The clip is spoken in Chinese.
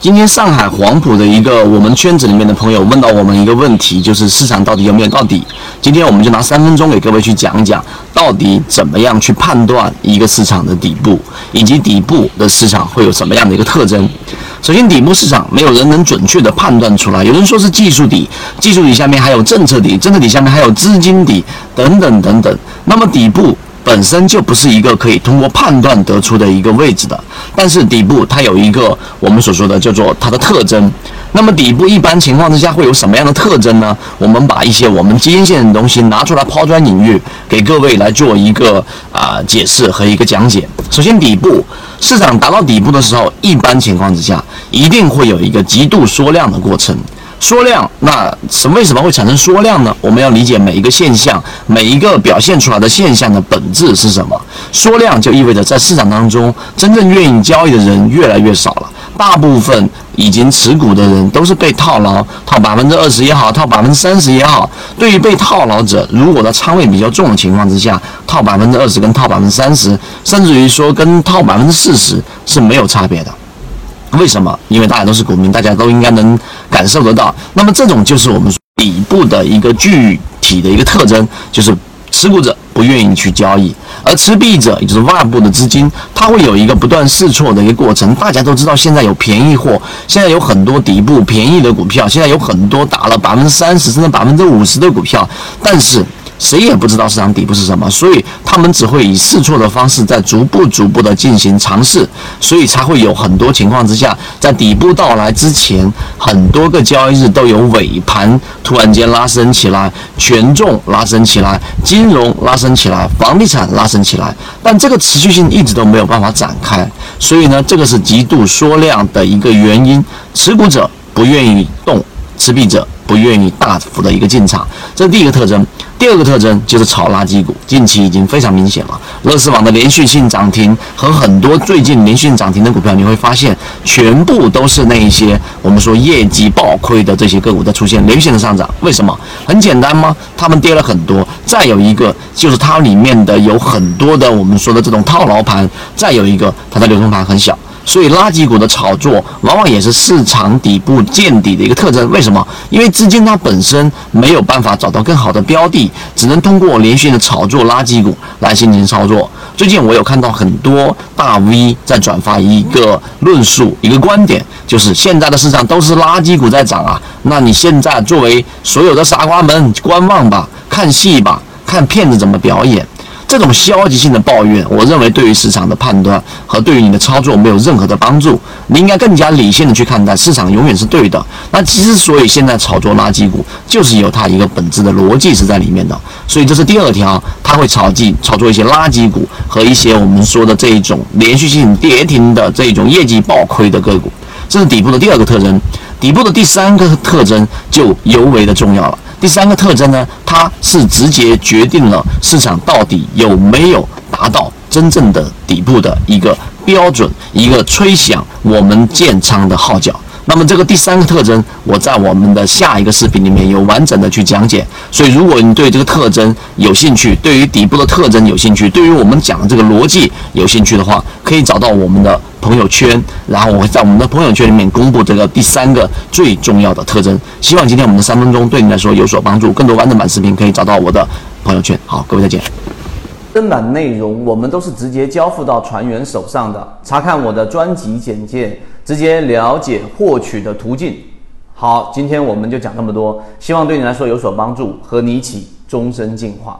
今天上海黄埔的一个我们圈子里面的朋友问到我们一个问题，就是市场到底有没有到底？今天我们就拿三分钟给各位去讲一讲，到底怎么样去判断一个市场的底部，以及底部的市场会有什么样的一个特征。首先，底部市场没有人能准确的判断出来，有人说是技术底，技术底下面还有政策底，政策底下面还有资金底，等等等等。那么底部。本身就不是一个可以通过判断得出的一个位置的，但是底部它有一个我们所说的叫做它的特征。那么底部一般情况之下会有什么样的特征呢？我们把一些我们基因线的东西拿出来抛砖引玉，给各位来做一个啊解释和一个讲解。首先，底部市场达到底部的时候，一般情况之下一定会有一个极度缩量的过程。缩量，那什为什么会产生缩量呢？我们要理解每一个现象，每一个表现出来的现象的本质是什么。缩量就意味着在市场当中，真正愿意交易的人越来越少了，大部分已经持股的人都是被套牢，套百分之二十也好，套百分之三十也好。对于被套牢者，如果他仓位比较重的情况之下，套百分之二十跟套百分之三十，甚至于说跟套百分之四十是没有差别的。为什么？因为大家都是股民，大家都应该能感受得到。那么这种就是我们底部的一个具体的一个特征，就是持股者不愿意去交易，而持币者也就是外部的资金，它会有一个不断试错的一个过程。大家都知道，现在有便宜货，现在有很多底部便宜的股票，现在有很多打了百分之三十甚至百分之五十的股票，但是。谁也不知道市场底部是什么，所以他们只会以试错的方式在逐步、逐步的进行尝试，所以才会有很多情况之下，在底部到来之前，很多个交易日都有尾盘突然间拉升起来，权重拉升起来，金融拉升起来，房地产拉升起来，但这个持续性一直都没有办法展开，所以呢，这个是极度缩量的一个原因，持股者不愿意动，持币者不愿意大幅的一个进场，这是第一个特征。第二个特征就是炒垃圾股，近期已经非常明显了。乐视网的连续性涨停和很多最近连续涨停的股票，你会发现全部都是那一些我们说业绩暴亏的这些个股在出现连续性的上涨。为什么？很简单吗？他们跌了很多。再有一个就是它里面的有很多的我们说的这种套牢盘。再有一个，它的流通盘很小。所以垃圾股的炒作往往也是市场底部见底的一个特征。为什么？因为资金它本身没有办法找到更好的标的，只能通过连续的炒作垃圾股来进行操作。最近我有看到很多大 V 在转发一个论述，一个观点，就是现在的市场都是垃圾股在涨啊。那你现在作为所有的傻瓜们，观望吧，看戏吧，看骗子怎么表演。这种消极性的抱怨，我认为对于市场的判断和对于你的操作没有任何的帮助。你应该更加理性的去看待，市场永远是对的。那之所以现在炒作垃圾股，就是有它一个本质的逻辑是在里面的。所以这是第二条，它会炒进炒作一些垃圾股和一些我们说的这一种连续性跌停的这种业绩暴亏的个股。这是底部的第二个特征，底部的第三个特征就尤为的重要了。第三个特征呢，它是直接决定了市场到底有没有达到真正的底部的一个标准，一个吹响我们建仓的号角。那么这个第三个特征，我在我们的下一个视频里面有完整的去讲解。所以，如果你对这个特征有兴趣，对于底部的特征有兴趣，对于我们讲的这个逻辑有兴趣的话，可以找到我们的朋友圈，然后我会在我们的朋友圈里面公布这个第三个最重要的特征。希望今天我们的三分钟对你来说有所帮助。更多完整版视频可以找到我的朋友圈。好，各位再见。正版内容我们都是直接交付到船员手上的，查看我的专辑简介。直接了解获取的途径。好，今天我们就讲这么多，希望对你来说有所帮助，和你一起终身进化。